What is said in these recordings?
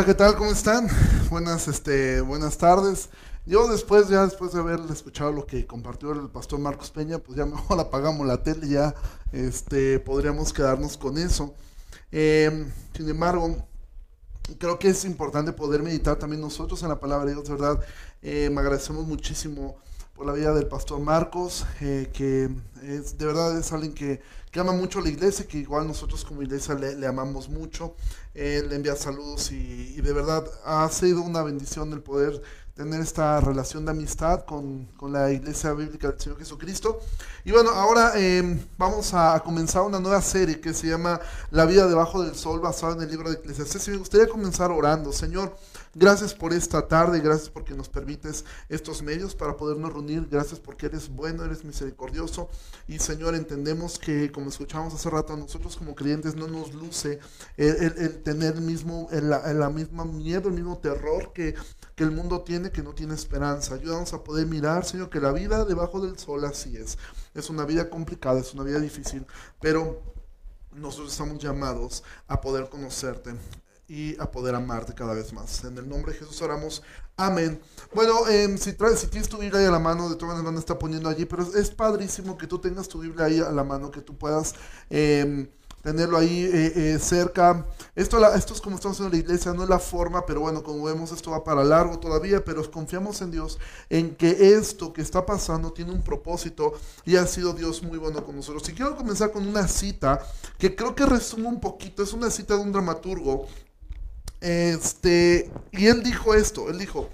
Hola, ¿qué tal? ¿Cómo están? Buenas, este, buenas tardes. Yo después, ya después de haber escuchado lo que compartió el pastor Marcos Peña, pues ya mejor apagamos la tele y ya este, podríamos quedarnos con eso. Em, sin embargo, creo que es importante poder meditar también nosotros en la palabra de Dios, verdad. Eh, me agradecemos muchísimo por la vida del pastor Marcos, eh, que es, de verdad es alguien que, que, ama mucho la iglesia, que igual nosotros como iglesia le, amamos mucho. Él le envía saludos y, de verdad ha sido una bendición el poder tener esta relación de amistad con, con la iglesia bíblica del Señor Jesucristo. Y bueno, ahora eh, vamos a comenzar una nueva serie que se llama La vida debajo del sol, basada en el libro de Eclesiastés. Y me gustaría comenzar orando, Señor. Gracias por esta tarde, gracias porque nos permites estos medios para podernos reunir, gracias porque eres bueno, eres misericordioso y Señor, entendemos que como escuchamos hace rato, a nosotros como creyentes no nos luce el, tener el mismo, el, la misma miedo, el mismo terror que, que el mundo tiene, que no tiene esperanza. Ayúdanos a poder mirar, Señor, que la vida debajo del sol así es. Es una vida complicada, es una vida difícil, pero nosotros estamos llamados a poder conocerte y a poder amarte cada vez más. En el nombre de Jesús oramos. Amén. Bueno, eh, si, traes, si tienes tu Biblia ahí a la mano, de todas maneras está poniendo allí, pero es, padrísimo que tú tengas tu Biblia ahí a la mano, que tú puedas eh, tenerlo ahí eh, eh, cerca. Esto, esto es como estamos en la iglesia, no es la forma, pero bueno, como vemos esto va para largo todavía, pero confiamos en Dios, en que esto que está pasando tiene un propósito y ha sido Dios muy bueno con nosotros. Y quiero comenzar con una cita que creo que resume un poquito, es una cita de un dramaturgo este, y él dijo esto, él dijo,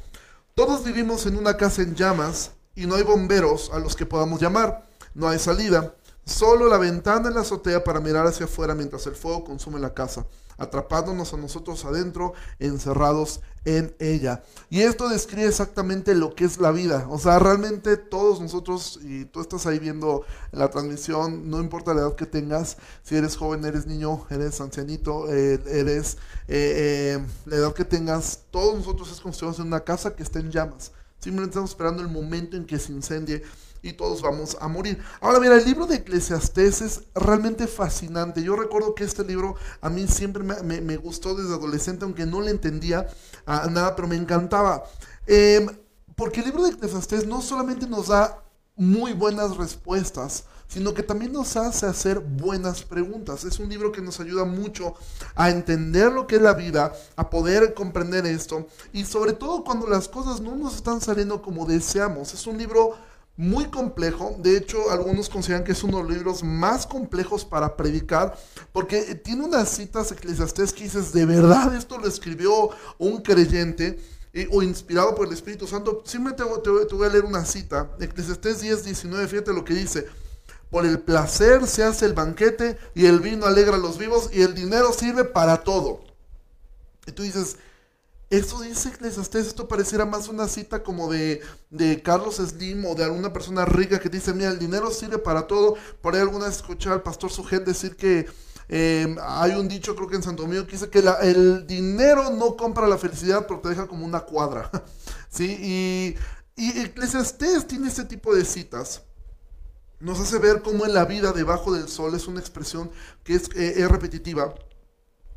todos vivimos en una casa en llamas y no hay bomberos a los que podamos llamar, no hay salida, solo la ventana en la azotea para mirar hacia afuera mientras el fuego consume la casa, atrapándonos a nosotros adentro, encerrados en ella. Y esto describe exactamente lo que es la vida. O sea, realmente todos nosotros, y tú estás ahí viendo la transmisión, no importa la edad que tengas, si eres joven, eres niño, eres ancianito, eh, eres eh, eh, la edad que tengas, todos nosotros es si en una casa que está en llamas. Simplemente estamos esperando el momento en que se incendie y todos vamos a morir. Ahora mira, el libro de Eclesiastés es realmente fascinante. Yo recuerdo que este libro a mí siempre me, gustó desde adolescente, aunque no le entendía nada, pero me encantaba. Eh, porque el libro de Eclesiastés no solamente nos da muy buenas respuestas, sino que también nos hace hacer buenas preguntas. Es un libro que nos ayuda mucho a entender lo que es la vida, a poder comprender esto y sobre todo cuando las cosas no nos están saliendo como deseamos. Es un libro muy complejo. De hecho, algunos consideran que es uno de los libros más complejos para predicar, porque tiene unas citas eclesiastés que dices, de verdad esto lo escribió un creyente eh, o inspirado por el Espíritu Santo. Simplemente te, te, voy a leer una cita. Eclesiastés 10, 19, fíjate lo que dice. Por el placer se hace el banquete y el vino alegra a los vivos y el dinero sirve para todo. Y tú dices, esto dice Eclesiastés, esto pareciera más una cita como de, de, Carlos Slim o de alguna persona rica que dice, mira, el dinero sirve para todo. Por ahí alguna vez escuché al pastor Sujel decir que eh, hay un dicho, creo que en Santo Domingo, que dice que el dinero no compra la felicidad, pero te deja como una cuadra. ¿Sí? Y, y Eclesiastés tiene este tipo de citas. Nos hace ver cómo en la vida debajo del sol es una expresión que es, eh, es repetitiva.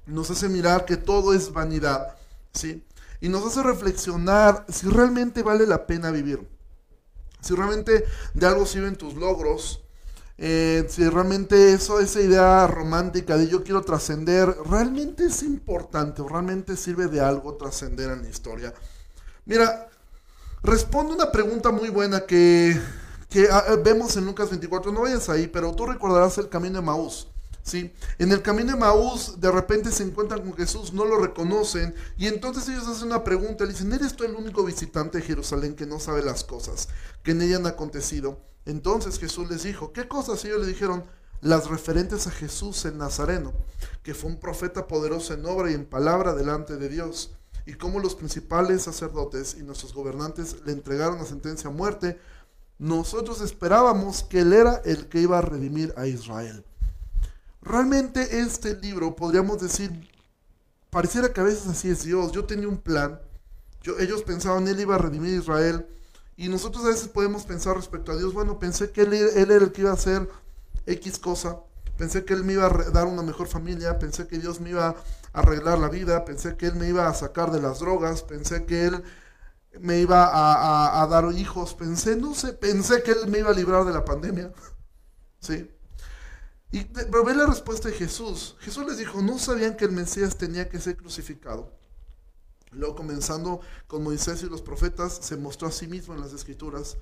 Nos hace mirar que todo es vanidad ¿sí? Y nos hace reflexionar si realmente vale la pena vivir. Si realmente de algo sirven tus logros. Eh, si realmente eso, esa idea romántica de yo quiero trascender, realmente es importante o realmente sirve de algo trascender en la historia. Mira, responde una pregunta muy buena que, que ah, vemos en Lucas 24. No vayas ahí, pero tú recordarás el camino de Maús. En el camino de Maús de repente se encuentran con Jesús, no lo reconocen y entonces ellos hacen una pregunta, le dicen, ¿eres tú el único visitante de Jerusalén que no sabe las cosas que en ella han acontecido? Entonces Jesús les dijo, ¿qué cosas? Y ellos le dijeron, las referentes a Jesús el Nazareno, que fue un profeta poderoso en obra y en palabra delante de Dios, y cómo los principales sacerdotes y nuestros gobernantes le entregaron la sentencia a muerte, nosotros esperábamos que él era el que iba a redimir a Israel. Realmente este libro, podríamos decir, pareciera que a veces así es Dios. Yo tenía un plan, yo, ellos pensaban él iba a redimir a Israel, y nosotros a veces podemos pensar respecto a Dios, bueno, pensé que él, él era el que iba a hacer X cosa, pensé que Él me iba a dar una mejor familia, pensé que Dios me iba a arreglar la vida, pensé que Él me iba a sacar de las drogas, pensé que Él me iba a, dar hijos, pensé, no sé, pensé que Él me iba a librar de la pandemia. ¿Sí? Y pero ve la respuesta de Jesús. Jesús les dijo, no sabían que el Mesías tenía que ser crucificado. Luego comenzando con Moisés y los profetas, se mostró a sí mismo en las escrituras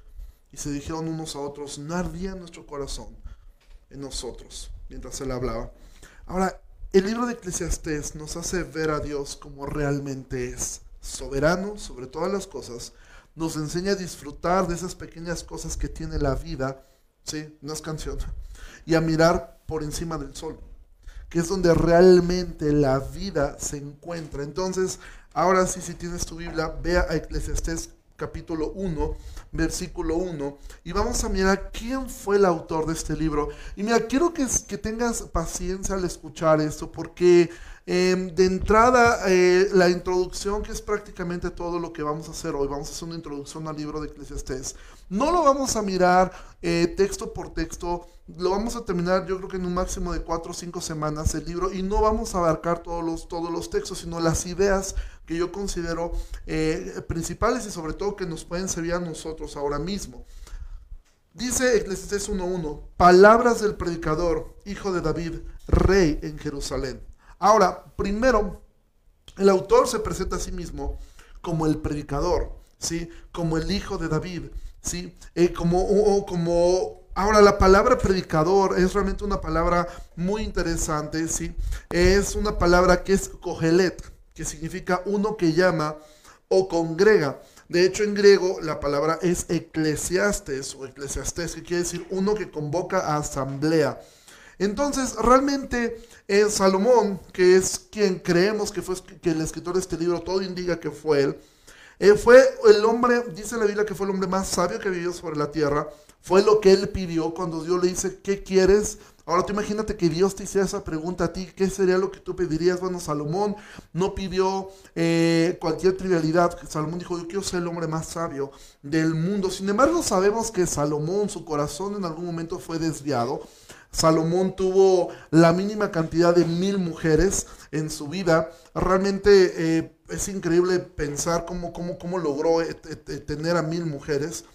y se dijeron unos a otros, no ardía nuestro corazón en nosotros mientras él hablaba. Ahora, el libro de Eclesiastés nos hace ver a Dios como realmente es, soberano sobre todas las cosas, nos enseña a disfrutar de esas pequeñas cosas que tiene la vida, ¿sí? No es canción, y a mirar por encima del sol, que es donde realmente la vida se encuentra. Entonces, ahora sí, si tienes tu Biblia, vea a Eclesiastés capítulo 1, versículo 1, y vamos a mirar quién fue el autor de este libro. Y mira, quiero que, que tengas paciencia al escuchar esto, porque em, de entrada, eh, la introducción, que es prácticamente todo lo que vamos a hacer hoy, vamos a hacer una introducción al libro de Eclesiastés. No lo vamos a mirar eh, texto por texto, lo vamos a terminar yo creo que en un máximo de cuatro o cinco semanas el libro y no vamos a abarcar todos los, todos los textos, sino las ideas que yo considero eh, principales y sobre todo que nos pueden servir a nosotros ahora mismo. Dice Eclesiastes 1.1, palabras del predicador, hijo de David, rey en Jerusalén. Ahora, primero, el autor se presenta a sí mismo como el predicador, ¿sí? Como el hijo de David, ¿sí? Eh, como, como Ahora, la palabra predicador es realmente una palabra muy interesante, ¿sí? Es una palabra que es cogelet, que significa uno que llama o congrega. De hecho, en griego la palabra es eclesiastes o eclesiastes, que quiere decir uno que convoca a asamblea. Entonces, realmente es Salomón, que es quien creemos que fue que el escritor de este libro, todo indica que fue él, eh, fue el hombre, dice la Biblia que fue el hombre más sabio que vivió sobre la tierra, fue lo que él pidió cuando Dios le dice, ¿qué quieres? Ahora tú imagínate que Dios te hiciera esa pregunta a ti, ¿qué sería lo que tú pedirías? Bueno, Salomón no pidió eh, cualquier trivialidad. Salomón dijo, yo quiero ser el hombre más sabio del mundo. Sin embargo, sabemos que Salomón, su corazón en algún momento fue desviado. Salomón tuvo la mínima cantidad de mil mujeres en su vida. Realmente eh, es increíble pensar cómo, cómo, cómo logró eh, tener a mil mujeres.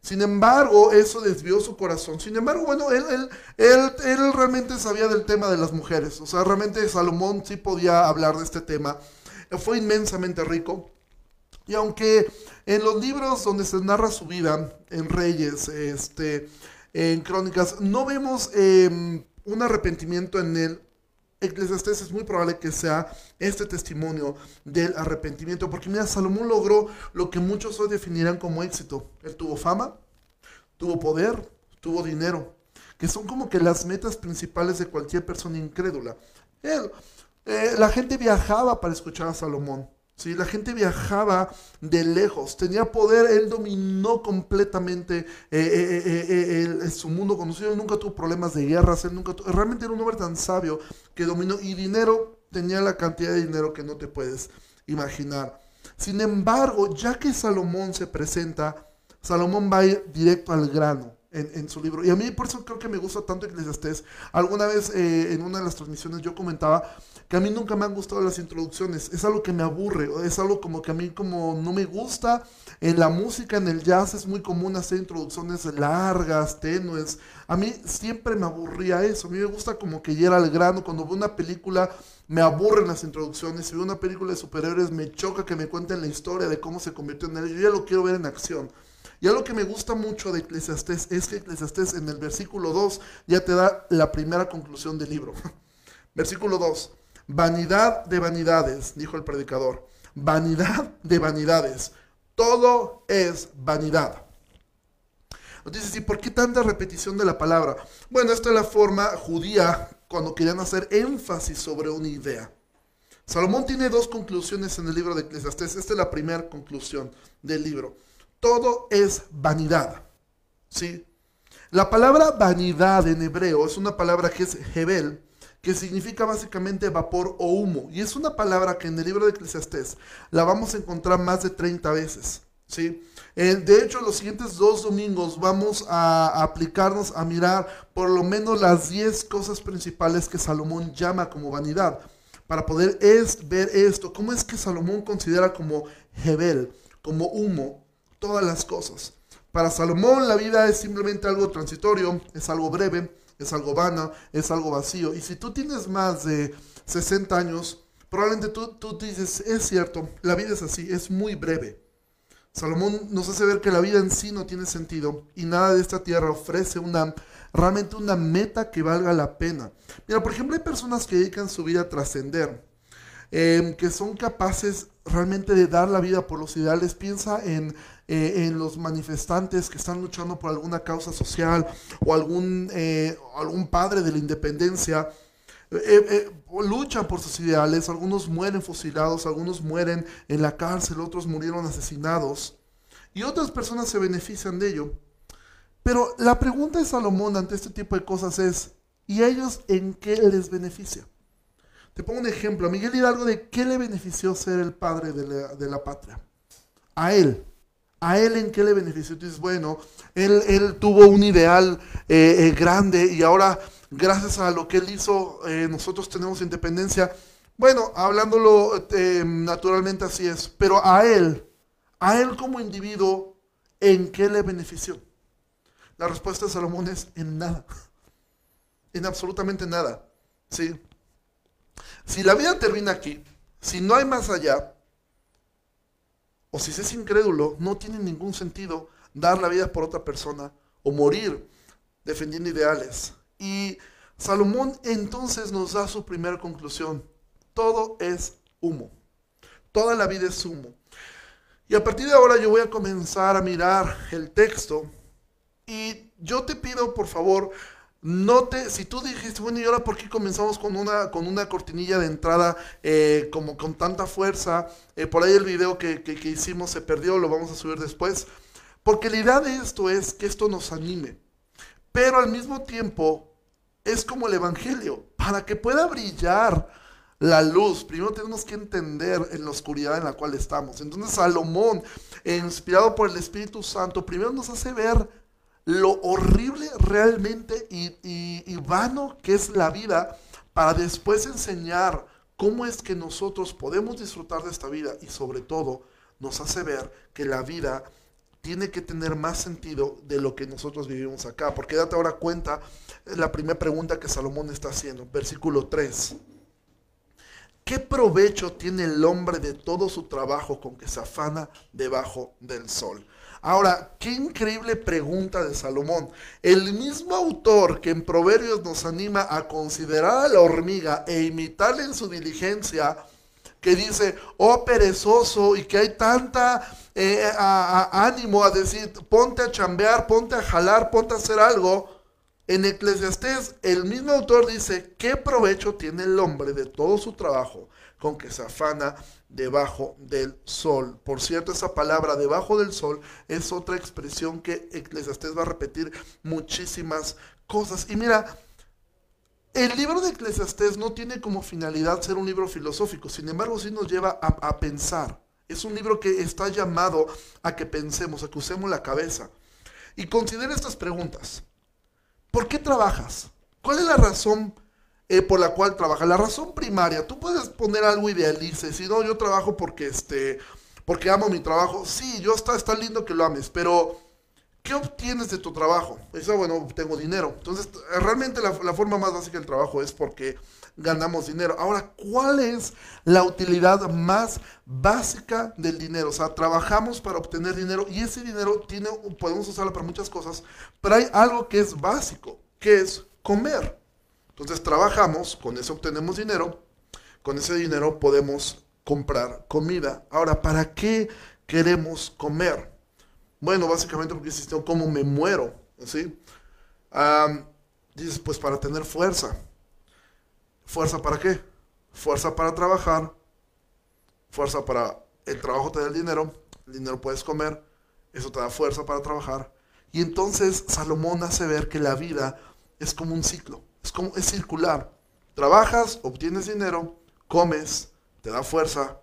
Sin embargo, eso desvió su corazón. Sin embargo, bueno, él, él, él, él, realmente sabía del tema de las mujeres. O sea, realmente Salomón sí podía hablar de este tema. Fue inmensamente rico. Y aunque en los libros donde se narra su vida, en Reyes, este, en Crónicas, no vemos em, un arrepentimiento en él, Eclesiastés es muy probable que sea este testimonio del arrepentimiento, porque mira, Salomón logró lo que muchos hoy definirán como éxito. Él tuvo fama, tuvo poder, tuvo dinero, que son como que las metas principales de cualquier persona incrédula. Él, eh, la gente viajaba para escuchar a Salomón. ¿Sí? La gente viajaba de lejos, tenía poder, él dominó completamente eh, eh, eh, su mundo conocido, él nunca tuvo problemas de guerras, él nunca realmente era un hombre tan sabio que dominó y dinero, tenía la cantidad de dinero que no te puedes imaginar. Sin embargo, ya que Salomón se presenta, Salomón va directo al grano. En, su libro. Y a mí por eso creo que me gusta tanto Eclesiastés. Alguna vez en una de las transmisiones yo comentaba que a mí nunca me han gustado las introducciones. Es algo que me aburre, es algo como que a mí como no me gusta. En la música, en el jazz es muy común hacer introducciones largas, tenues. A mí siempre me aburría eso. A mí me gusta como que llega al grano. Cuando veo una película me aburren las introducciones. Si veo una película de superhéroes me choca que me cuenten la historia de cómo se convirtió en él. Yo ya lo quiero ver en acción. Y algo que me gusta mucho de Eclesiastés es que Eclesiastés en el versículo 2 ya te da la primera conclusión del libro. versículo 2. Vanidad de vanidades, dijo el predicador. Vanidad de vanidades. Todo es vanidad. Entonces, ¿y por qué tanta repetición de la palabra? Bueno, esta es la forma judía cuando querían hacer énfasis sobre una idea. Salomón tiene dos conclusiones en el libro de Eclesiastés. Esta es la primera conclusión del libro. Todo es vanidad. ¿Sí? La palabra vanidad en hebreo es una palabra que es hebel, que significa básicamente vapor o humo. Y es una palabra que en el libro de Eclesiastés la vamos a encontrar más de 30 veces. ¿sí? Eh, de hecho, los siguientes dos domingos vamos a aplicarnos a mirar por lo menos las 10 cosas principales que Salomón llama como vanidad, para poder es, ver esto, cómo es que Salomón considera como Hebel, como humo, todas las cosas. Para Salomón la vida es simplemente algo transitorio, es algo breve, es algo vana, es algo vacío. Y si tú tienes más de 60 años, probablemente tú, tú dices, es cierto, la vida es así, es muy breve. Salomón nos hace ver que la vida en sí no tiene sentido y nada de esta tierra ofrece una realmente una meta que valga la pena. Mira, por ejemplo, hay personas que dedican su vida a trascender, em, que son capaces realmente de dar la vida por los ideales. Piensa en, eh, en los manifestantes que están luchando por alguna causa social o algún, eh, algún padre de la independencia eh, eh, luchan por sus ideales, algunos mueren fusilados, algunos mueren en la cárcel, otros murieron asesinados y otras personas se benefician de ello. Pero la pregunta de Salomón ante este tipo de cosas es, ¿y ellos en qué les beneficia? Te pongo un ejemplo, Miguel Hidalgo de qué le benefició ser el padre de la, patria. A él, ¿A él en qué le benefició? Tú dices, bueno, él, él tuvo un ideal eh, grande y ahora gracias a lo que él hizo, eh, nosotros tenemos independencia. Bueno, hablándolo eh, naturalmente así es, pero a él, a él como individuo, ¿en qué le benefició? La respuesta de Salomón es en nada, en absolutamente nada. ¿sí? Si la vida termina aquí, si no hay más allá, o si se es incrédulo, no tiene ningún sentido dar la vida por otra persona o morir defendiendo ideales. Y Salomón entonces nos da su primera conclusión. Todo es humo. Toda la vida es humo. Y a partir de ahora yo voy a comenzar a mirar el texto y yo te pido, por favor, note, si tú dijiste, bueno, ¿y ahora por qué comenzamos con una, con una cortinilla de entrada eh, como con tanta fuerza? Eh, por ahí el video que, que hicimos se perdió, lo vamos a subir después. Porque la idea de esto es que esto nos anime. Pero al mismo tiempo es como el Evangelio. Para que pueda brillar la luz, primero tenemos que entender en la oscuridad en la cual estamos. Entonces Salomón, inspirado por el Espíritu Santo, primero nos hace ver lo horrible realmente y, vano que es la vida, para después enseñar cómo es que nosotros podemos disfrutar de esta vida y sobre todo nos hace ver que la vida tiene que tener más sentido de lo que nosotros vivimos acá. Porque date ahora cuenta la primera pregunta que Salomón está haciendo, versículo 3. ¿Qué provecho tiene el hombre de todo su trabajo con que se afana debajo del sol? Ahora, qué increíble pregunta de Salomón. El mismo autor que en Proverbios nos anima a considerar a la hormiga e imitarle en su diligencia, que dice, oh perezoso, y que hay tanta eh, ánimo a decir, ponte a chambear, ponte a jalar, ponte a hacer algo. En Eclesiastés, el mismo autor dice, ¿qué provecho tiene el hombre de todo su trabajo con que se afana debajo del sol? Por cierto, esa palabra debajo del sol es otra expresión que Eclesiastés va a repetir muchísimas cosas. Y mira, el libro de Eclesiastés no tiene como finalidad ser un libro filosófico, sin embargo sí nos lleva a, pensar. Es un libro que está llamado a que pensemos, a que usemos la cabeza. Y considera estas preguntas. ¿Por qué trabajas? ¿Cuál es la razón eh, por la cual trabajas? La razón primaria, tú puedes poner algo idealista, si no, yo trabajo porque, este, porque amo mi trabajo. Sí, yo está, está lindo que lo ames, pero ¿Qué obtienes de tu trabajo? Eso, bueno, tengo dinero. Entonces, realmente la, forma más básica del trabajo es porque ganamos dinero. Ahora, ¿cuál es la utilidad más básica del dinero? O sea, trabajamos para obtener dinero y ese dinero tiene, podemos usarlo para muchas cosas, pero hay algo que es básico, que es comer. Entonces, trabajamos, con eso obtenemos dinero, con ese dinero podemos comprar comida. Ahora, ¿para qué queremos comer? Bueno, básicamente porque si ¿cómo me muero? ¿Sí? dices, pues para tener fuerza. ¿Fuerza para qué? Fuerza para trabajar. Fuerza para el trabajo te da el dinero. El dinero puedes comer. Eso te da fuerza para trabajar. Y entonces Salomón hace ver que la vida es como un ciclo. Es como es circular. Trabajas, obtienes dinero, comes, te da fuerza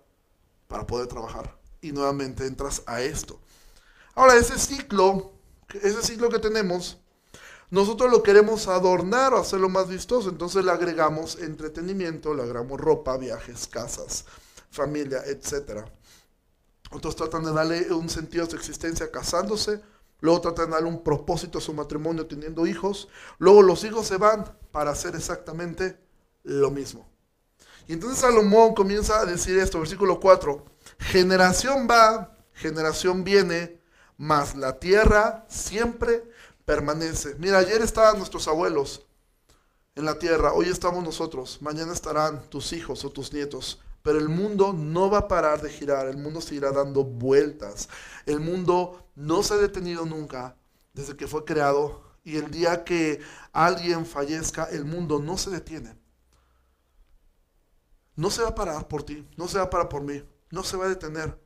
para poder trabajar. Y nuevamente entras a esto. Ahora, ese ciclo, ese ciclo que tenemos, nosotros lo queremos adornar o hacerlo más vistoso, entonces le agregamos entretenimiento, le agregamos ropa, viajes, casas, familia, etc. Otros tratan de darle un sentido a su existencia casándose, luego tratan de darle un propósito a su matrimonio teniendo hijos, luego los hijos se van para hacer exactamente lo mismo. Y entonces Salomón comienza a decir esto, versículo 4, generación va, generación viene, mas la tierra siempre permanece. Mira, ayer estaban nuestros abuelos en la tierra, hoy estamos nosotros, mañana estarán tus hijos o tus nietos. Pero el mundo no va a parar de girar, el mundo seguirá dando vueltas. El mundo no se ha detenido nunca desde que fue creado y el día que alguien fallezca, el mundo no se detiene. No se va a parar por ti, no se va a parar por mí, no se va a detener.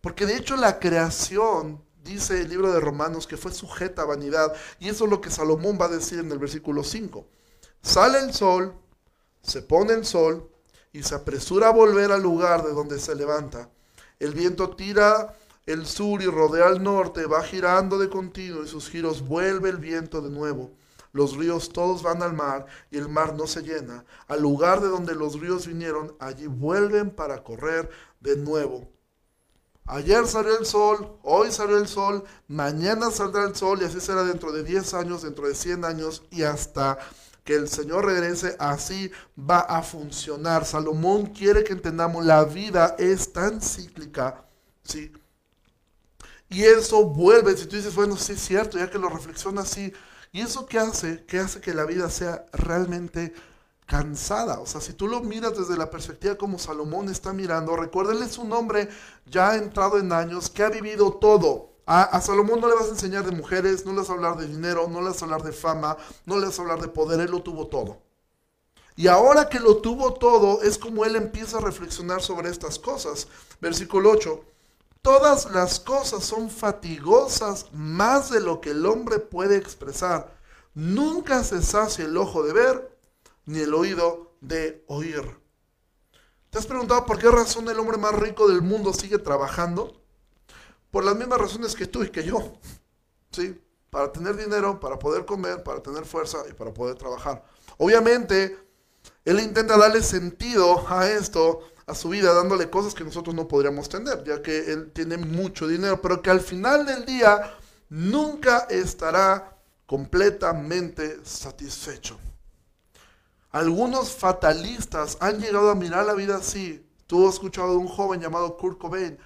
Porque de hecho la creación dice el libro de Romanos que fue sujeta a vanidad. Y eso es lo que Salomón va a decir en el versículo 5. Sale el sol, se pone el sol y se apresura a volver al lugar de donde se levanta. El viento tira el sur y rodea al norte, va girando de continuo y sus giros vuelve el viento de nuevo. Los ríos todos van al mar y el mar no se llena. Al lugar de donde los ríos vinieron, allí vuelven para correr de nuevo. Ayer salió el sol, hoy salió el sol, mañana saldrá el sol y así será dentro de 10 años, dentro de 100 años y hasta que el Señor regrese, así va a funcionar. Salomón quiere que entendamos, la vida es tan cíclica, ¿sí? Y eso vuelve, si tú dices, bueno, sí es cierto, ya que lo reflexiona así, ¿y eso qué hace? ¿Qué hace que la vida sea realmente cansada. O sea, si tú lo miras desde la perspectiva como Salomón está mirando, recuérdenle es un hombre ya entrado en años que ha vivido todo. A, Salomón no le vas a enseñar de mujeres, no le vas a hablar de dinero, no le vas a hablar de fama, no le vas a hablar de poder, él lo tuvo todo. Y ahora que lo tuvo todo, es como él empieza a reflexionar sobre estas cosas. Versículo 8. Todas las cosas son fatigosas más de lo que el hombre puede expresar. Nunca se sacia el ojo de ver, ni el oído de oír. ¿Te has preguntado por qué razón el hombre más rico del mundo sigue trabajando? Por las mismas razones que tú y que yo. ¿Sí? Para tener dinero, para poder comer, para tener fuerza y para poder trabajar. Obviamente, él intenta darle sentido a esto, a su vida, dándole cosas que nosotros no podríamos tener, ya que él tiene mucho dinero, pero que al final del día nunca estará completamente satisfecho. Algunos fatalistas han llegado a mirar la vida así. Tú has escuchado de un joven llamado Kurt Cobain.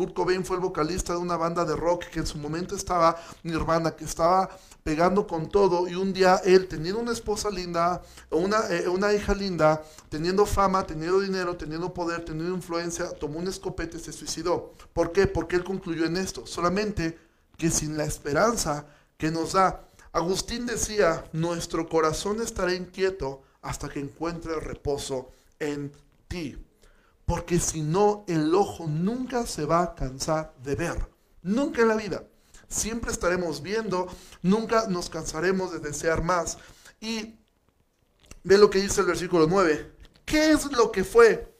Kurt Cobain fue el vocalista de una banda de rock que en su momento estaba Nirvana, que estaba pegando con todo y un día él teniendo una esposa linda, una, eh, una hija linda, teniendo fama, teniendo dinero, teniendo poder, teniendo influencia, tomó un escopete y se suicidó. ¿Por qué? Porque él concluyó en esto, solamente que sin la esperanza que nos da. Agustín decía, nuestro corazón estará inquieto hasta que encuentre reposo en ti. Porque si no, el ojo nunca se va a cansar de ver. Nunca en la vida. Siempre estaremos viendo, nunca nos cansaremos de desear más. Y ve lo que dice el versículo 9. ¿Qué es lo que fue?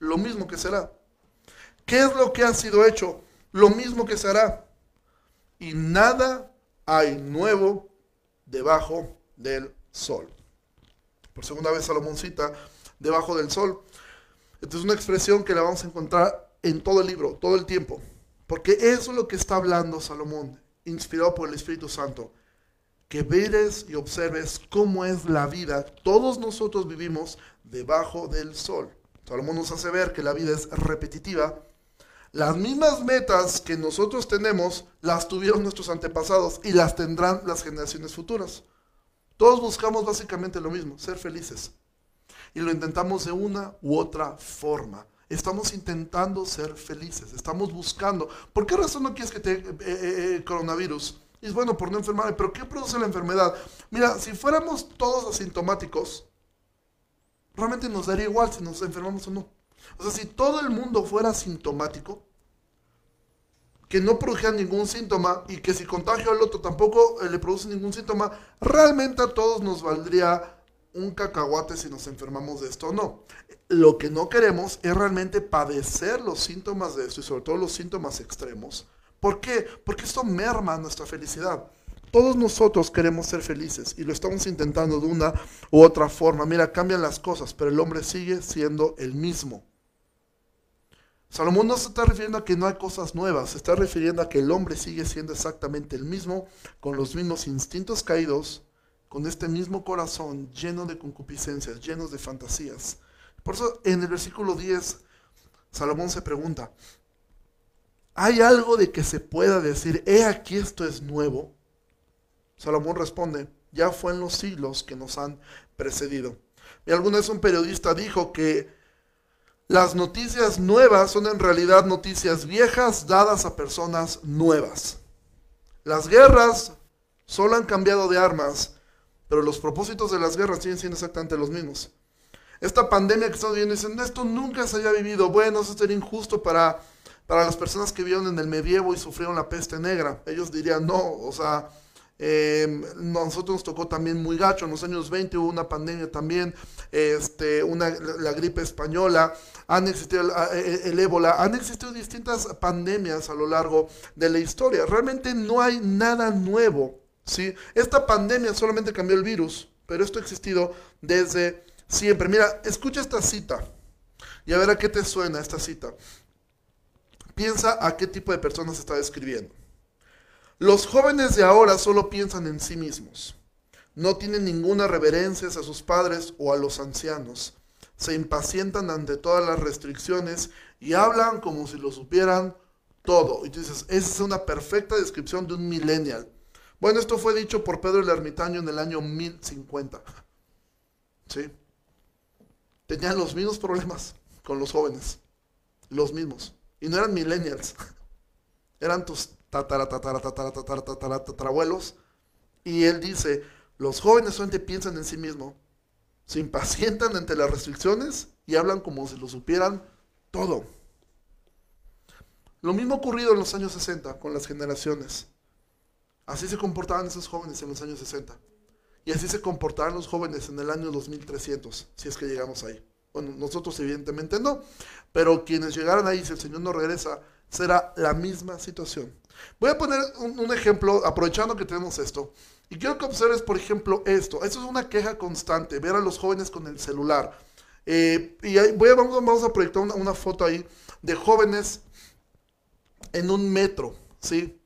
Lo mismo que será. ¿Qué es lo que ha sido hecho? Lo mismo que será. Y nada hay nuevo debajo del sol. Por segunda vez Salomón cita debajo del sol. Esta es una expresión que la vamos a encontrar en todo el libro, todo el tiempo. Porque eso es lo que está hablando Salomón, inspirado por el Espíritu Santo. Que veres y observes cómo es la vida. Todos nosotros vivimos debajo del sol. Salomón nos hace ver que la vida es repetitiva. Las mismas metas que nosotros tenemos las tuvieron nuestros antepasados y las tendrán las generaciones futuras. Todos buscamos básicamente lo mismo, ser felices. Y lo intentamos de una u otra forma. Estamos intentando ser felices, estamos buscando. ¿Por qué razón no quieres que te eh, eh, eh, coronavirus? Y es bueno por no enfermarme, pero ¿qué produce la enfermedad? Mira, si fuéramos todos asintomáticos, realmente nos daría igual si nos enfermamos o no. O sea, si todo el mundo fuera asintomático, que no produjera ningún síntoma y que si contagio al otro tampoco le produce ningún síntoma, realmente a todos nos valdría un cacahuate si nos enfermamos de esto o no. Lo que no queremos es realmente padecer los síntomas de esto y sobre todo los síntomas extremos ¿Por qué? Porque esto merma nuestra felicidad. Todos nosotros queremos ser felices y lo estamos intentando de una u otra forma. Mira, cambian las cosas, pero el hombre sigue siendo el mismo. Salomón no se está refiriendo a que no hay cosas nuevas, se está refiriendo a que el hombre sigue siendo exactamente el mismo, con los mismos instintos caídos, con este mismo corazón lleno de concupiscencias, llenos de fantasías. Por eso en el versículo 10, Salomón se pregunta, ¿hay algo de que se pueda decir, he aquí esto es nuevo? Salomón responde, ya fue en los siglos que nos han precedido. Y alguna vez un periodista dijo que las noticias nuevas son en realidad noticias viejas dadas a personas nuevas. Las guerras solo han cambiado de armas, pero los propósitos de las guerras siguen siendo exactamente los mismos. Esta pandemia que estamos viendo, dicen, esto nunca se haya vivido. Bueno, eso sería injusto para, para las personas que vivieron en el medievo y sufrieron la peste negra. Ellos dirían, no, o sea, eh, nosotros nos tocó también muy gacho. En los años 20 hubo una pandemia también, este, una, la gripe española, han existido el, el, ébola, han existido distintas pandemias a lo largo de la historia. Realmente no hay nada nuevo. ¿Sí? Esta pandemia solamente cambió el virus, pero esto ha existido desde siempre. Mira, escucha esta cita y a ver a qué te suena esta cita. Piensa a qué tipo de personas está describiendo. Los jóvenes de ahora solo piensan en sí mismos. No tienen ninguna reverencia a sus padres o a los ancianos. Se impacientan ante todas las restricciones y hablan como si lo supieran todo. Y tú dices, esa es una perfecta descripción de un millennial. Bueno, esto fue dicho por Pedro el Ermitaño en el año 1050. ¿Sí? Tenían los mismos problemas con los jóvenes. Los mismos. Y no eran millennials. Eran tus tatara. Y él dice, los jóvenes solamente piensan en sí mismos, se impacientan ante las restricciones y hablan como si lo supieran todo. Lo mismo ocurrido en los años 60 con las generaciones. Así se comportaban esos jóvenes en los años 60. Y así se comportarán los jóvenes en el año 2300, si es que llegamos ahí. Bueno, nosotros evidentemente no, pero quienes llegaran ahí, si el Señor no regresa, será la misma situación. Voy a poner un, ejemplo, aprovechando que tenemos esto. Y quiero que observes, por ejemplo, esto. Esto es una queja constante, ver a los jóvenes con el celular. Eh, y voy a, vamos, a proyectar una, foto ahí de jóvenes en un metro, ¿sí?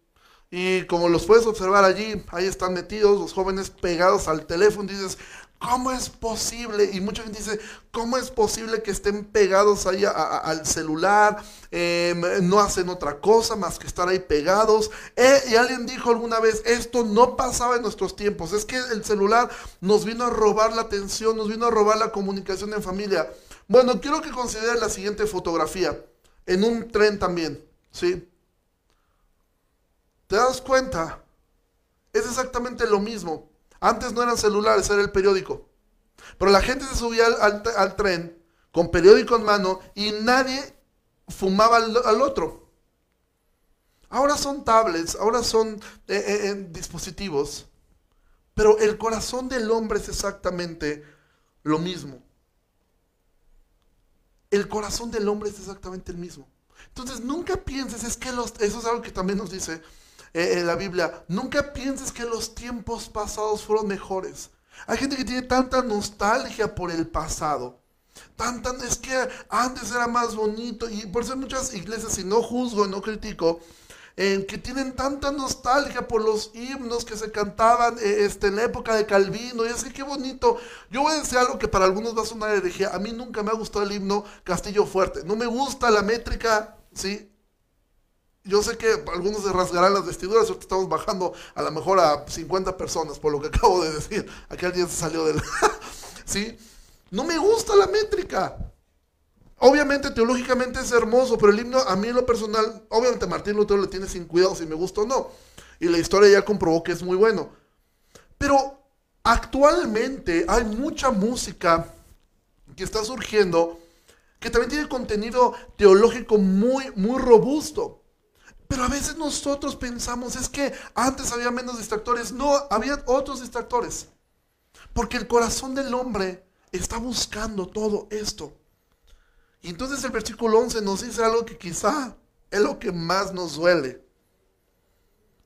Y como los puedes observar allí, ahí están metidos los jóvenes pegados al teléfono. dices, ¿Cómo es posible? Y mucha gente dice, ¿cómo es posible que estén pegados ahí al celular? Em, no hacen otra cosa más que estar ahí pegados. Eh, y alguien dijo alguna vez, esto no pasaba en nuestros tiempos. Es que el celular nos vino a robar la atención, nos vino a robar la comunicación en familia. Bueno, quiero que consideren la siguiente fotografía. En un tren también, ¿sí? ¿Te das cuenta? Es exactamente lo mismo. Antes no eran celulares, era el periódico. Pero la gente se subía al, tren con periódico en mano y nadie fumaba al, otro. Ahora son tablets, ahora son eh, eh, eh, dispositivos. Pero el corazón del hombre es exactamente lo mismo. El corazón del hombre es exactamente el mismo. Entonces nunca pienses, es que los, eso es algo que también nos dice eh, en la Biblia, nunca pienses que los tiempos pasados fueron mejores. Hay gente que tiene tanta nostalgia por el pasado. Tanta, es que antes era más bonito. Y por eso hay muchas iglesias, y no juzgo no critico, que tienen tanta nostalgia por los himnos que se cantaban eh, este, en la época de Calvino. Y es que qué bonito. Yo voy a decir algo que para algunos va a sonar herejía. A mí nunca me ha gustado el himno Castillo Fuerte. No me gusta la métrica, ¿sí? Yo sé que algunos se rasgarán las vestiduras, ahorita estamos bajando a lo mejor a 50 personas, por lo que acabo de decir. Aquel día se salió del... ¿Sí? No me gusta la métrica. Obviamente, teológicamente es hermoso, pero el himno, a mí en lo personal, obviamente Martín Lutero le tiene sin cuidado si me gusta o no. Y la historia ya comprobó que es muy bueno. Pero actualmente hay mucha música que está surgiendo que también tiene contenido teológico muy, muy robusto. Pero a veces nosotros pensamos, es que antes había menos distractores. No, había otros distractores. Porque el corazón del hombre está buscando todo esto. Y entonces el versículo 11 nos dice algo que quizá es lo que más nos duele.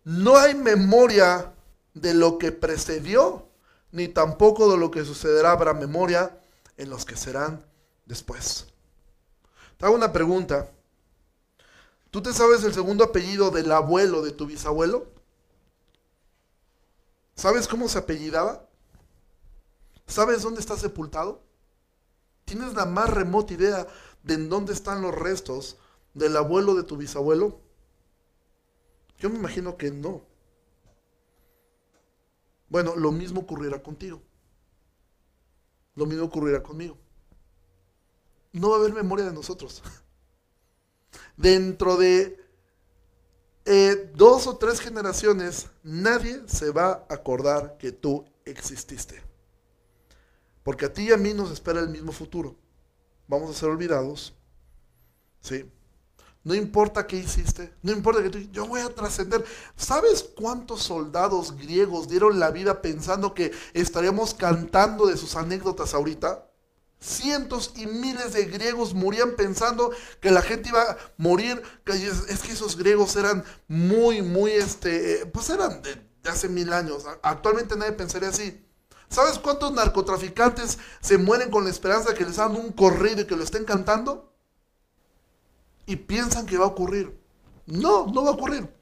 no hay memoria de lo que precedió, ni tampoco de lo que sucederá habrá memoria en los que serán después. Te hago una pregunta. ¿Tú te sabes el segundo apellido del abuelo de tu bisabuelo? ¿Sabes cómo se apellidaba? ¿Sabes dónde está sepultado? ¿Tienes la más remota idea de en dónde están los restos del abuelo de tu bisabuelo? Yo me imagino que no. Bueno, lo mismo ocurrirá contigo. Lo mismo ocurrirá conmigo. No va a haber memoria de nosotros. Dentro de eh, dos o tres generaciones, nadie se va a acordar que tú exististe. Porque a ti y a mí nos espera el mismo futuro. Vamos a ser olvidados. ¿Sí? No importa qué hiciste, no importa que tú, yo voy a trascender. ¿Sabes cuántos soldados griegos dieron la vida pensando que estaríamos cantando de sus anécdotas ahorita? Cientos y miles de griegos morían pensando que la gente iba a morir. Es que esos griegos eran muy, muy, este, pues eran de, hace mil años. Actualmente nadie pensaría así. ¿Sabes cuántos narcotraficantes se mueren con la esperanza de que les hagan un corrido y que lo estén cantando? y piensan que va a ocurrir. No, no va a ocurrir.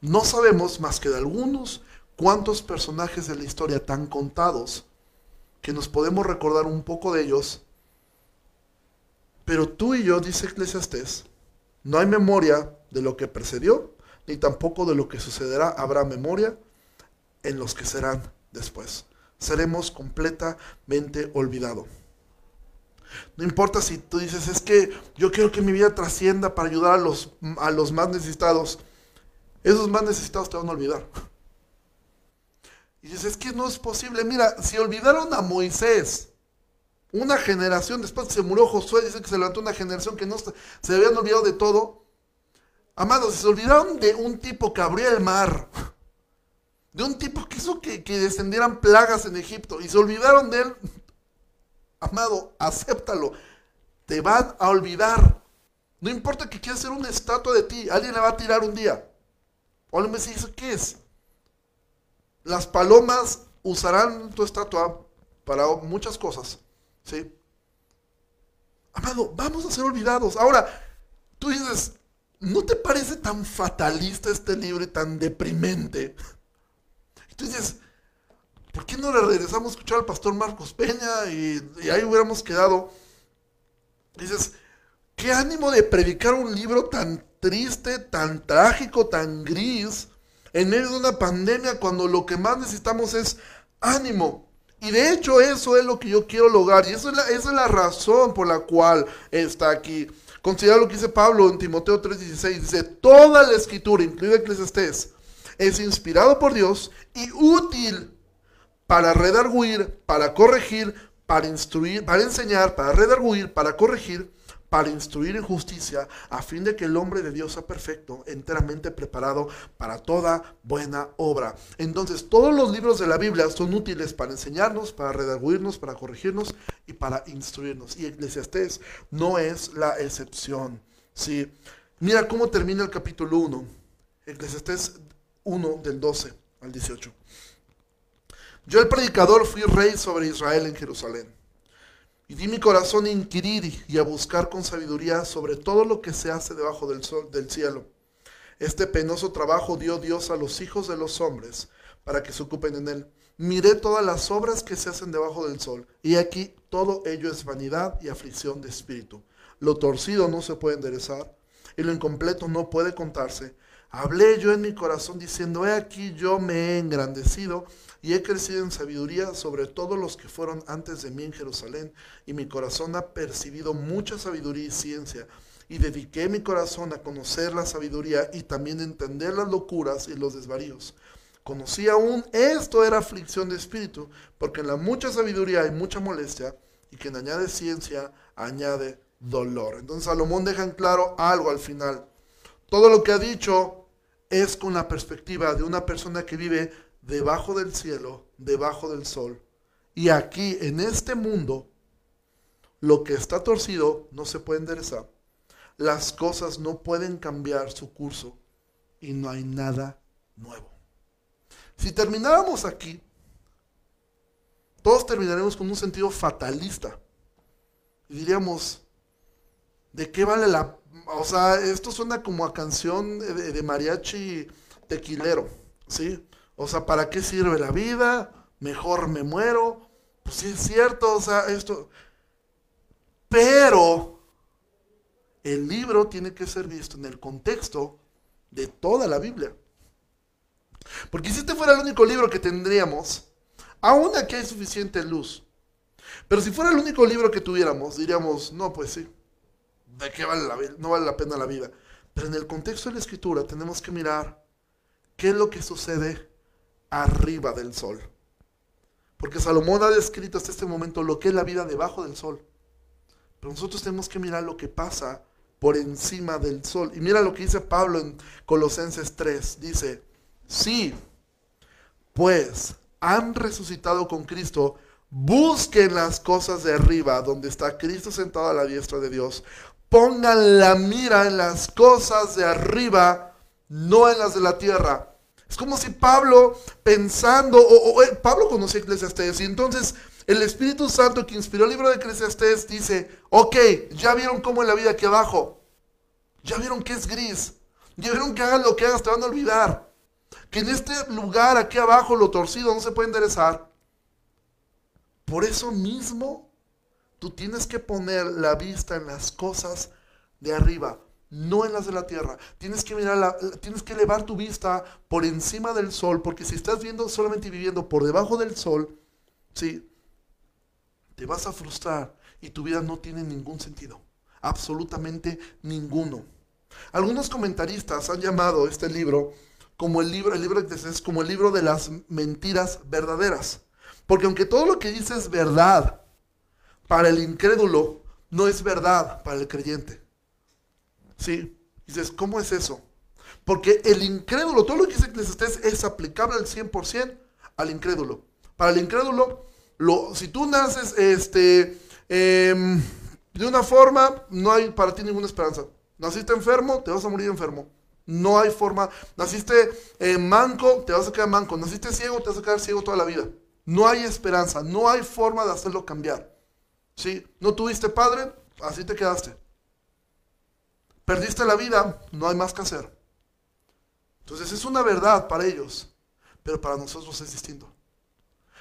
No sabemos más que de algunos cuantos personajes de la historia tan contados que nos podemos recordar un poco de ellos. Pero tú y yo, dice Eclesiastés, no hay memoria de lo que precedió, ni tampoco de lo que sucederá. Habrá memoria en los que serán después. Seremos completamente olvidados. No importa si tú dices, es que yo quiero que mi vida trascienda para ayudar a los, a los más necesitados. Esos más necesitados te van a olvidar. Y dices, es que no es posible. Mira, si olvidaron a Moisés, una generación, después se murió Josué, dice que se levantó una generación que no se, habían olvidado de todo. Amados, se olvidaron de un tipo que abrió el mar, de un tipo que hizo que, descendieran plagas en Egipto, y se olvidaron de él Amado, acéptalo. Te van a olvidar. No importa que quieras hacer una estatua de ti, alguien la va a tirar un día. O me dice, ¿qué es? Las palomas usarán tu estatua para muchas cosas. ¿Sí? Amado, vamos a ser olvidados. Ahora, tú dices, ¿no te parece tan fatalista este libro y tan deprimente? Y tú dices, ¿por qué no le regresamos a escuchar al pastor Marcos Peña y, ahí hubiéramos quedado? Dices, qué ánimo de predicar un libro tan triste, tan trágico, tan gris, en medio de una pandemia cuando lo que más necesitamos es ánimo. Y de hecho eso es lo que yo quiero lograr y eso es la, esa es la razón por la cual está aquí. Considera lo que dice Pablo en Timoteo 3:16. Dice, toda la escritura, incluida Eclesiastés, es inspirado por Dios y útil para redarguir, para corregir, para instruir, para enseñar, para redarguir, para corregir, para instruir en justicia, a fin de que el hombre de Dios sea perfecto, enteramente preparado para toda buena obra. Entonces, todos los libros de la Biblia son útiles para enseñarnos, para redarguirnos, para corregirnos y para instruirnos. Y Eclesiastés no es la excepción. ¿sí? Mira cómo termina el capítulo 1. Eclesiastés 1 del 12 al 18. Yo el predicador fui rey sobre Israel en Jerusalén. Y di mi corazón a inquirir y a buscar con sabiduría sobre todo lo que se hace debajo del, sol, del cielo. Este penoso trabajo dio Dios a los hijos de los hombres para que se ocupen en él. Miré todas las obras que se hacen debajo del sol, y aquí todo ello es vanidad y aflicción de espíritu. Lo torcido no se puede enderezar, y lo incompleto no puede contarse. Hablé yo en mi corazón diciendo, he aquí yo me he engrandecido y he crecido en sabiduría sobre todos los que fueron antes de mí en Jerusalén, y mi corazón ha percibido mucha sabiduría y ciencia, y dediqué mi corazón a conocer la sabiduría y también entender las locuras y los desvaríos. Conocí aún esto era aflicción de espíritu, porque en la mucha sabiduría hay mucha molestia, y quien añade ciencia añade dolor. Entonces Salomón deja en claro algo al final. Todo lo que ha dicho es con la perspectiva de una persona que vive debajo del cielo, debajo del sol. Y aquí, en este mundo, lo que está torcido no se puede enderezar. Las cosas no pueden cambiar su curso. y no hay nada nuevo. Si termináramos aquí, todos terminaremos con un sentido fatalista. Diríamos, ¿de qué vale la... O sea, esto suena como a canción de, de mariachi tequilero, ¿sí? O sea, ¿para qué sirve la vida? Mejor me muero. Pues sí es cierto, o sea, esto... Pero el libro tiene que ser visto en el contexto de toda la Biblia. Porque si este fuera el único libro que tendríamos, aún aquí hay suficiente luz. Pero si fuera el único libro que tuviéramos, diríamos, no, pues sí, ¿de qué vale la vida? No vale la pena la vida. Pero en el contexto de la escritura tenemos que mirar qué es lo que sucede arriba del sol. Porque Salomón ha descrito hasta este momento lo que es la vida debajo del sol. Pero nosotros tenemos que mirar lo que pasa por encima del sol. Y mira lo que dice Pablo en Colosenses 3. Dice, sí, pues han resucitado con Cristo, busquen las cosas de arriba, donde está Cristo sentado a la diestra de Dios. Pongan la mira en las cosas de arriba, no en las de la tierra. Es como si Pablo pensando, o, eh, Pablo conocía Eclesiastés, y entonces el Espíritu Santo que inspiró el libro de Eclesiastés dice, ok, ya vieron cómo es la vida aquí abajo, ya vieron que es gris, ya vieron que hagan lo que hagas, te van a olvidar, que en este lugar aquí abajo lo torcido no se puede enderezar. Por eso mismo, tú tienes que poner la vista en las cosas de arriba, no en las de la tierra. Tienes que mirar, tienes que elevar tu vista por encima del sol, porque si estás viendo solamente viviendo por debajo del sol, sí, te vas a frustrar y tu vida no tiene ningún sentido. Absolutamente ninguno. Algunos comentaristas han llamado este libro como el libro, el libro es como el libro de las mentiras verdaderas. Porque aunque todo lo que dice es verdad para el incrédulo, no es verdad para el creyente. ¿Sí? Dices, ¿cómo es eso? Porque el incrédulo, todo lo que dice Eclesiastés es aplicable al 100% al incrédulo. Para el incrédulo, si tú naces este, em, de una forma, no hay para ti ninguna esperanza. Naciste enfermo, te vas a morir enfermo. No hay forma. Naciste eh, manco, te vas a quedar manco. Naciste ciego, te vas a quedar ciego toda la vida. No hay esperanza, no hay forma de hacerlo cambiar. ¿Sí? No tuviste padre, así te quedaste. Perdiste la vida, no hay más que hacer. Entonces es una verdad para ellos, pero para nosotros es distinto.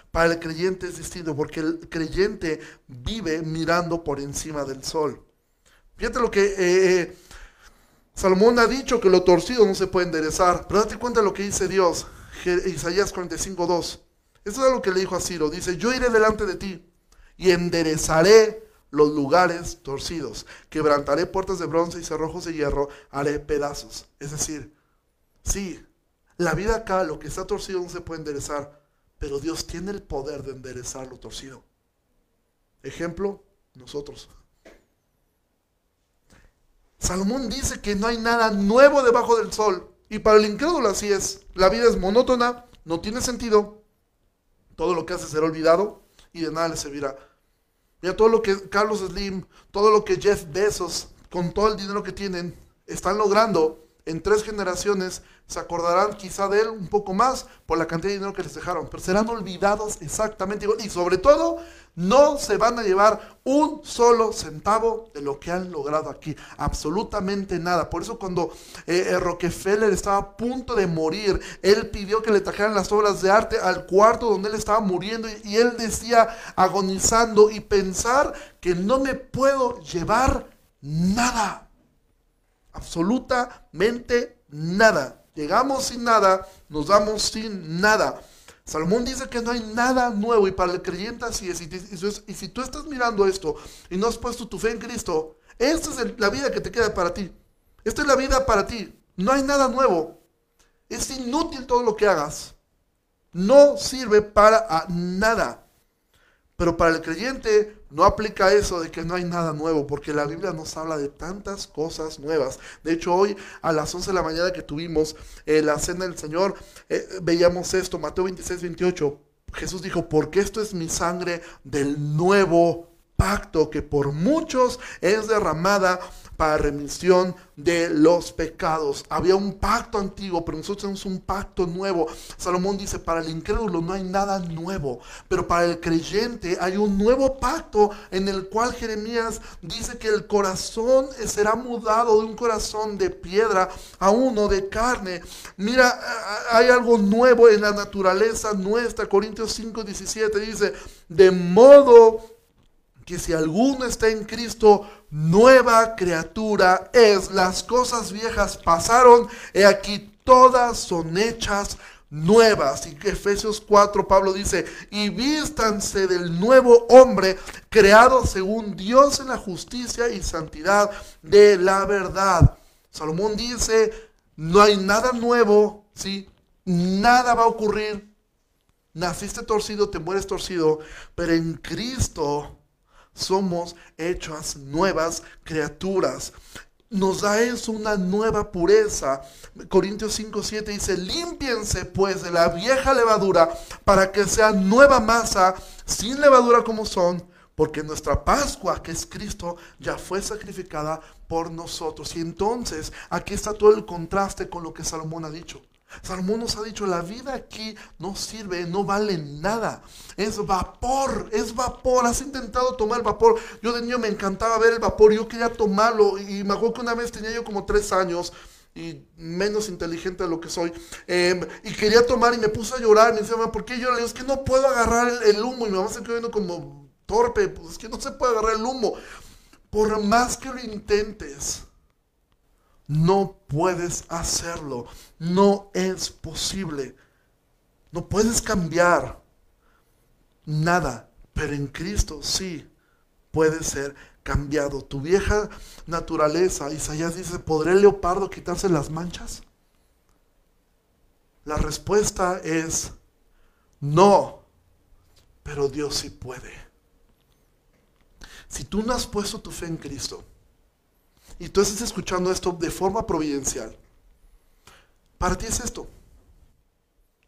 Para el creyente es distinto porque el creyente vive mirando por encima del sol. Fíjate lo que eh, eh, Salomón ha dicho, que lo torcido no se puede enderezar. Pero date cuenta de lo que dice Dios. Isaías 45.2. Eso es lo que le dijo a Ciro. Dice, yo iré delante de ti y enderezaré los lugares torcidos. Quebrantaré puertas de bronce y cerrojos de hierro. Haré pedazos. Es decir, sí, la vida acá, lo que está torcido no se puede enderezar. Pero Dios tiene el poder de enderezar lo torcido. Ejemplo, nosotros. Salomón dice que no hay nada nuevo debajo del sol. Y para el incrédulo así es. La vida es monótona, no tiene sentido. Todo lo que hace será olvidado y de nada le servirá. Mira, todo lo que Carlos Slim, todo lo que Jeff Bezos, con todo el dinero que tienen, están logrando en tres generaciones se acordarán quizá de él un poco más por la cantidad de dinero que les dejaron, pero serán olvidados exactamente igual. Y sobre todo, no se van a llevar un solo centavo de lo que han logrado aquí. Absolutamente nada. Por eso cuando eh, eh, Rockefeller estaba a punto de morir, él pidió que le trajeran las obras de arte al cuarto donde él estaba muriendo y él decía agonizando y pensar que no me puedo llevar nada absolutamente nada. Llegamos sin nada, nos damos sin nada. Salomón dice que no hay nada nuevo y para el creyente así es. Y, si tú estás mirando esto y no has puesto tu fe en Cristo, esta es la vida que te queda para ti. Esta es la vida para ti. No hay nada nuevo. Es inútil todo lo que hagas. No sirve para nada. Pero para el creyente no aplica eso de que no hay nada nuevo, porque la Biblia nos habla de tantas cosas nuevas. De hecho, hoy a las 11 de la mañana que tuvimos eh, la cena del Señor, eh, veíamos esto, Mateo 26, 28. Jesús dijo, porque esto es mi sangre del nuevo pacto que por muchos es derramada para remisión de los pecados. Había un pacto antiguo, pero nosotros tenemos un pacto nuevo. Salomón dice, para el incrédulo no hay nada nuevo, pero para el creyente hay un nuevo pacto en el cual Jeremías dice que el corazón será mudado de un corazón de piedra a uno de carne. Mira, hay algo nuevo en la naturaleza nuestra. Corintios 5, 17 dice, de modo que si alguno está en Cristo, nueva criatura es. Las cosas viejas pasaron, y aquí todas son hechas nuevas. Y Efesios 4, Pablo dice, y vístanse del nuevo hombre, creado según Dios en la justicia y santidad de la verdad. Salomón dice, no hay nada nuevo, ¿sí? Nada va a ocurrir. Naciste torcido, te mueres torcido, pero en Cristo somos hechas nuevas criaturas. Nos da eso una nueva pureza. Corintios 5, 7 dice, límpiense pues de la vieja levadura para que sea nueva masa, sin levadura como son, porque nuestra Pascua, que es Cristo, ya fue sacrificada por nosotros. Y entonces aquí está todo el contraste con lo que Salomón ha dicho. Salomón nos ha dicho, la vida aquí no sirve, no vale nada. Es vapor, es vapor. Has intentado tomar vapor. Yo de niño me encantaba ver el vapor, yo quería tomarlo. Y me acuerdo que una vez tenía yo como tres años y menos inteligente de lo que soy. Em, y quería tomar y me puse a llorar. Me decía, ¿por qué yo? Le es que no puedo agarrar el, humo. Y me va a seguir viendo como torpe. Pues es que no se puede agarrar el humo. Por más que lo intentes no puedes hacerlo. No es posible. No puedes cambiar nada. Pero en Cristo sí puede ser cambiado. Tu vieja naturaleza, Isaías dice, ¿podrá el leopardo quitarse las manchas? La respuesta es no, pero Dios sí puede. Si tú no has puesto tu fe en Cristo, y tú estás escuchando esto de forma providencial, para ti es esto.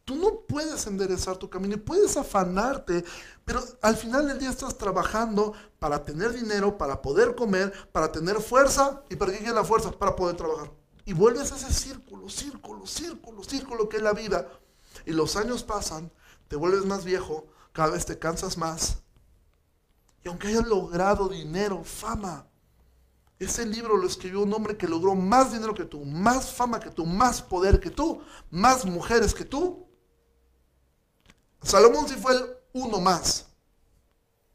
Tú no puedes enderezar tu camino y puedes afanarte, pero al final del día estás trabajando para tener dinero, para poder comer, para tener fuerza. ¿Y para qué la fuerza? Para poder trabajar. Y vuelves a ese círculo, círculo, círculo, círculo que es la vida. Y los años pasan, te vuelves más viejo, cada vez te cansas más. Y aunque hayas logrado dinero, fama, ese libro lo escribió un hombre que logró más dinero que tú, más fama que tú, más poder que tú, más mujeres que tú. Salomón sí fue el uno más.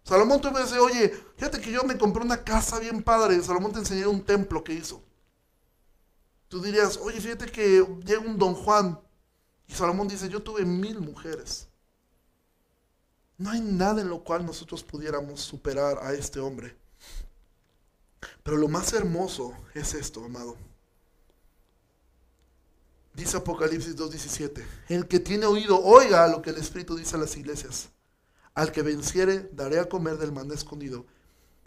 Salomón tú me dice, oye, fíjate que yo me compré una casa bien padre. Salomón te enseñó un templo que hizo. Tú dirías, oye, fíjate que llega un don Juan. Y Salomón dice, yo tuve mil mujeres. No hay nada en lo cual nosotros pudiéramos superar a este hombre. Pero lo más hermoso es esto, amado. Dice Apocalipsis 2.17, el que tiene oído, oiga lo que el Espíritu dice a las iglesias. Al que venciere, daré a comer del maná escondido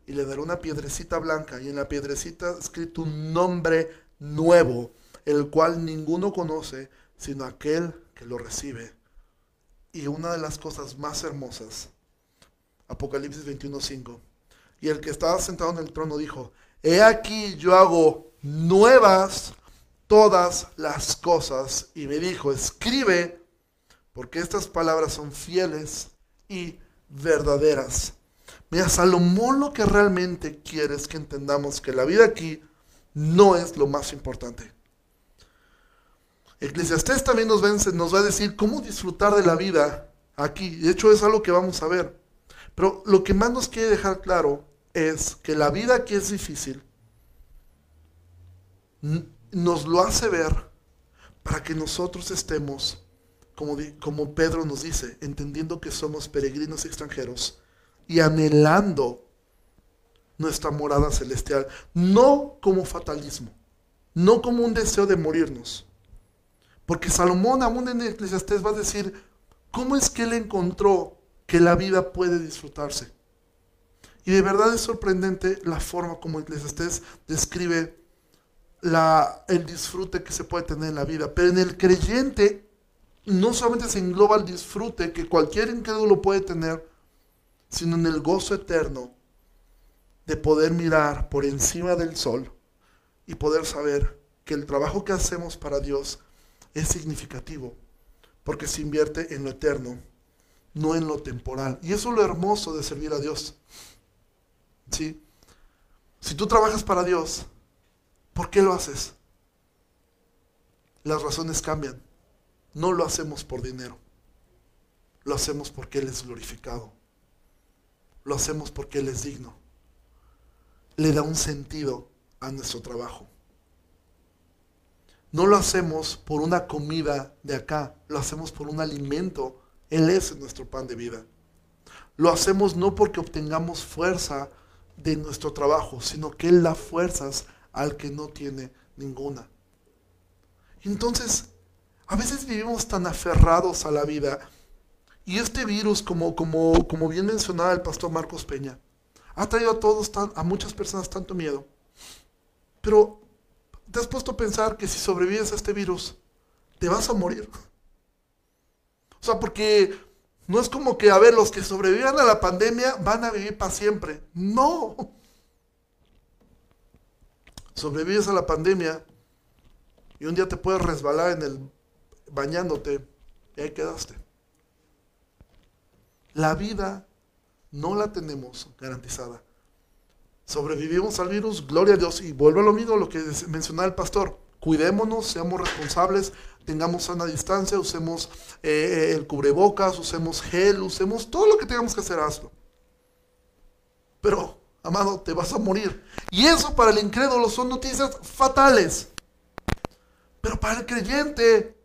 y le daré una piedrecita blanca y en la piedrecita escrito un nombre nuevo, el cual ninguno conoce sino aquel que lo recibe. Y una de las cosas más hermosas, Apocalipsis 21.5, y el que estaba sentado en el trono dijo, he aquí yo hago nuevas todas las cosas. Y me dijo, escribe, porque estas palabras son fieles y verdaderas. Mira, Salomón lo que realmente quiere es que entendamos que la vida aquí no es lo más importante. Eclesiastés también nos va, nos va a decir cómo disfrutar de la vida aquí. De hecho, es algo que vamos a ver. Pero lo que más nos quiere dejar claro es que la vida que es difícil nos lo hace ver para que nosotros estemos, como, como Pedro nos dice, entendiendo que somos peregrinos extranjeros y anhelando nuestra morada celestial, no como fatalismo, no como un deseo de morirnos. Porque Salomón aún en Eclesiastés va a decir, ¿cómo es que él encontró que la vida puede disfrutarse? Y de verdad es sorprendente la forma como Eclesiastés describe el disfrute que se puede tener en la vida. Pero en el creyente no solamente se engloba el disfrute que cualquier incrédulo puede tener, sino en el gozo eterno de poder mirar por encima del sol y poder saber que el trabajo que hacemos para Dios es significativo, porque se invierte en lo eterno, no en lo temporal. Y eso es lo hermoso de servir a Dios. ¿Sí? Si tú trabajas para Dios, ¿por qué lo haces? Las razones cambian. No lo hacemos por dinero. Lo hacemos porque Él es glorificado. Lo hacemos porque Él es digno. Le da un sentido a nuestro trabajo. No lo hacemos por una comida de acá, lo hacemos por un alimento. Él es nuestro pan de vida. Lo hacemos no porque obtengamos fuerza de nuestro trabajo, sino que Él da fuerzas al que no tiene ninguna. Entonces, a veces vivimos tan aferrados a la vida. Y este virus, como, como, como bien mencionaba el pastor Marcos Peña, ha traído a todos, a muchas personas tanto miedo. Pero te has puesto a pensar que si sobrevives a este virus, te vas a morir. O sea, porque no es como que, a ver, los que sobrevivan a la pandemia van a vivir para siempre. No. Sobrevives a la pandemia y un día te puedes resbalar en el bañándote y ahí quedaste. La vida no la tenemos garantizada sobrevivimos al virus, gloria a Dios. Y vuelvo a lo mismo, lo que mencionaba el pastor. Cuidémonos, seamos responsables, tengamos sana distancia, usemos eh, el cubrebocas, usemos gel, usemos todo lo que tengamos que hacer, hazlo. Pero, amado, te vas a morir. Y eso para el incrédulo son noticias fatales. Pero para el creyente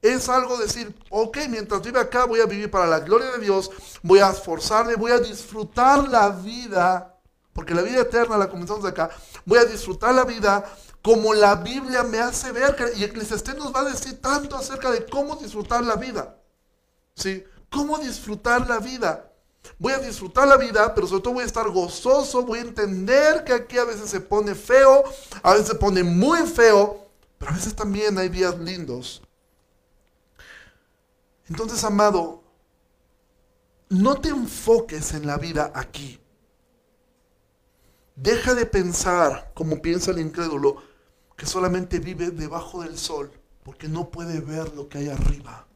es algo decir, ok, mientras vive acá voy a vivir para la gloria de Dios, voy a esforzarme, voy a disfrutar la vida porque la vida eterna la comenzamos acá. Voy a disfrutar la vida como la Biblia me hace ver. Y Eclesiastés nos va a decir tanto acerca de cómo disfrutar la vida. ¿Sí? ¿Cómo disfrutar la vida? Voy a disfrutar la vida, pero sobre todo voy a estar gozoso, voy a entender que aquí a veces se pone feo, a veces se pone muy feo, pero a veces también hay días lindos. Entonces, amado, no te enfoques en la vida aquí. Deja de pensar, como piensa el incrédulo, que solamente vive debajo del sol, porque no puede ver lo que hay arriba.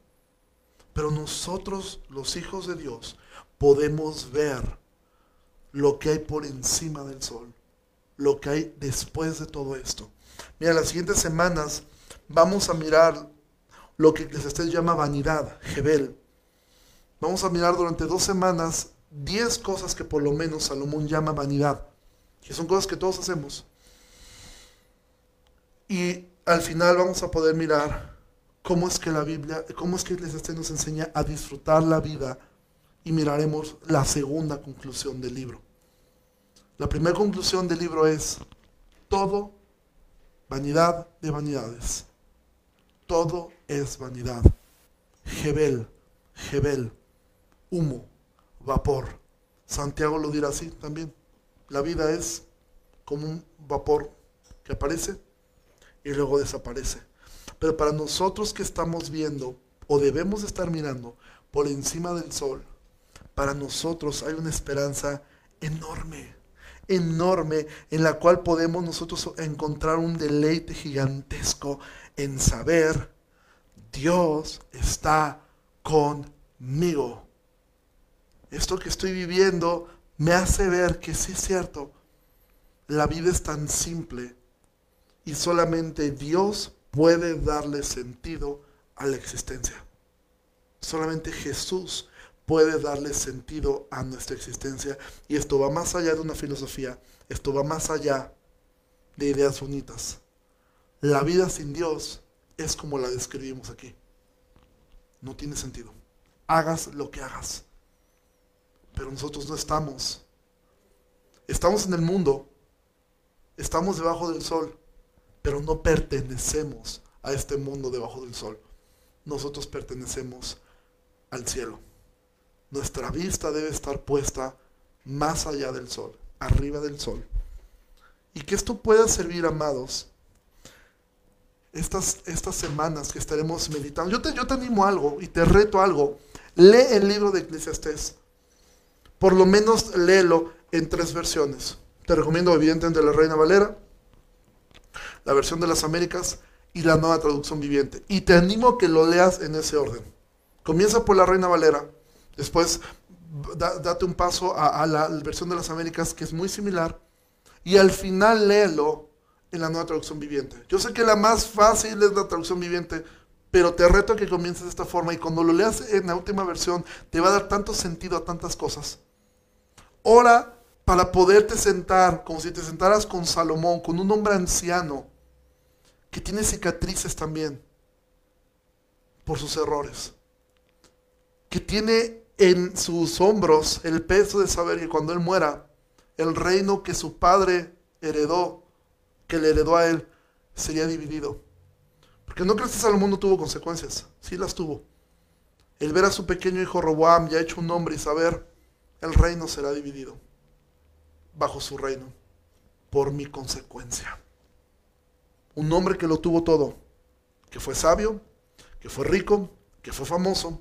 Pero nosotros, los hijos de Dios, podemos ver lo que hay por encima del sol, lo que hay después de todo esto. Mira, las siguientes semanas vamos a mirar lo que les llama vanidad, Jebel. Vamos a mirar durante dos semanas diez cosas que por lo menos Salomón llama vanidad que son cosas que todos hacemos. Y al final vamos a poder mirar cómo es que la Biblia, cómo es que Eclesiastés nos enseña a disfrutar la vida y miraremos la segunda conclusión del libro. La primera conclusión del libro es todo vanidad de vanidades. Todo es vanidad. Jebel, Jebel, humo, vapor. Santiago lo dirá así también. La vida es como un vapor que aparece y luego desaparece. Pero para nosotros que estamos viendo o debemos estar mirando por encima del sol, para nosotros hay una esperanza enorme, enorme, en la cual podemos nosotros encontrar un deleite gigantesco en saber, Dios está conmigo. Esto que estoy viviendo me hace ver que sí es cierto, la vida es tan simple y solamente Dios puede darle sentido a la existencia. Solamente Jesús puede darle sentido a nuestra existencia. Y esto va más allá de una filosofía, esto va más allá de ideas bonitas. La vida sin Dios es como la describimos aquí. No tiene sentido. Hagas lo que hagas pero nosotros no estamos. Estamos en el mundo, estamos debajo del sol, pero no pertenecemos a este mundo debajo del sol. Nosotros pertenecemos al cielo. Nuestra vista debe estar puesta más allá del sol, arriba del sol. Y que esto pueda servir, amados, estas, estas semanas que estaremos meditando. Yo te, yo te animo algo y te reto algo. Lee el libro de Eclesiastés. Por lo menos léelo en tres versiones. Te recomiendo evidentemente la Reina Valera, la versión de las Américas y la nueva traducción viviente. Y te animo a que lo leas en ese orden. Comienza por la Reina Valera, después date un paso a, la versión de las Américas que es muy similar y al final léelo en la nueva traducción viviente. Yo sé que la más fácil es la traducción viviente, pero te reto a que comiences de esta forma y cuando lo leas en la última versión te va a dar tanto sentido a tantas cosas. Ora para poderte sentar como si te sentaras con Salomón, con un hombre anciano que tiene cicatrices también por sus errores, que tiene en sus hombros el peso de saber que cuando él muera, el reino que su padre heredó, que le heredó a él, sería dividido. Porque no crees que Salomón no tuvo consecuencias, sí las tuvo. El ver a su pequeño hijo Roboam ya hecho un hombre y saber, el reino será dividido bajo su reino por mi consecuencia. Un hombre que lo tuvo todo, que fue sabio, que fue rico, que fue famoso,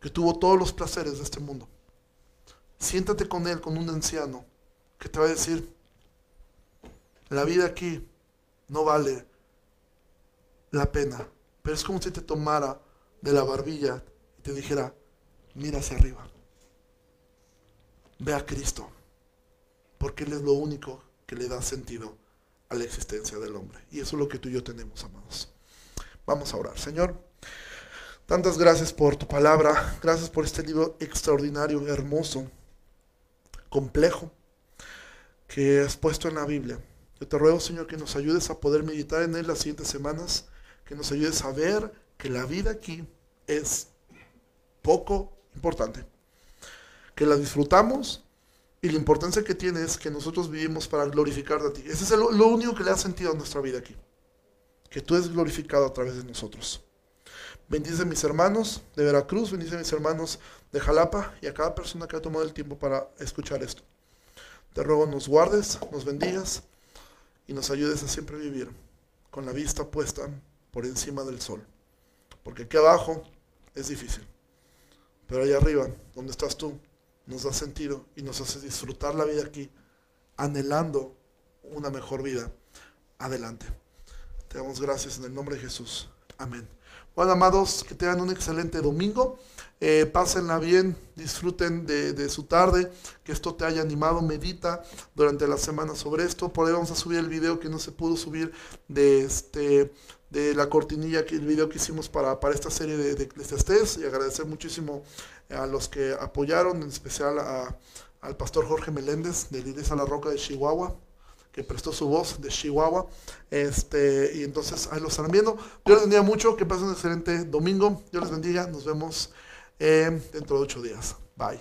que tuvo todos los placeres de este mundo. Siéntate con él, con un anciano, que te va a decir, la vida aquí no vale la pena, pero es como si te tomara de la barbilla y te dijera, mira hacia arriba, ve a Cristo porque Él es lo único que le da sentido a la existencia del hombre. Y eso es lo que tú y yo tenemos, amados. Vamos a orar. Señor, tantas gracias por tu palabra, gracias por este libro extraordinario, hermoso, complejo, que has puesto en la Biblia. Yo te ruego, Señor, que nos ayudes a poder meditar en él las siguientes semanas, que nos ayudes a ver que la vida aquí es poco importante, que la disfrutamos y la importancia que tiene es que nosotros vivimos para glorificarte a ti. Ese es lo, único que le ha sentido a nuestra vida aquí. Que tú eres glorificado a través de nosotros. Bendice a mis hermanos de Veracruz, bendice a mis hermanos de Jalapa y a cada persona que ha tomado el tiempo para escuchar esto. Te ruego nos guardes, nos bendigas y nos ayudes a siempre vivir con la vista puesta por encima del sol. Porque aquí abajo es difícil. Pero allá arriba, donde estás tú, nos da sentido y nos hace disfrutar la vida aquí, anhelando una mejor vida adelante. Te damos gracias en el nombre de Jesús. Amén. Bueno, amados, que tengan un excelente domingo. Eh, pásenla bien, disfruten de, de, su tarde, que esto te haya animado, medita durante la semana sobre esto. Por ahí vamos a subir el video que no se pudo subir de este de la cortinilla, que el video que hicimos para, para esta serie de, de y agradecer muchísimo a los que apoyaron, en especial a, al pastor Jorge Meléndez de Iglesia La Roca de Chihuahua, que prestó su voz de Chihuahua. Este, y entonces ahí lo estarán viendo. Yo les bendiga mucho, que pasen un excelente domingo. Dios les bendiga, nos vemos eh, dentro de ocho días. Bye.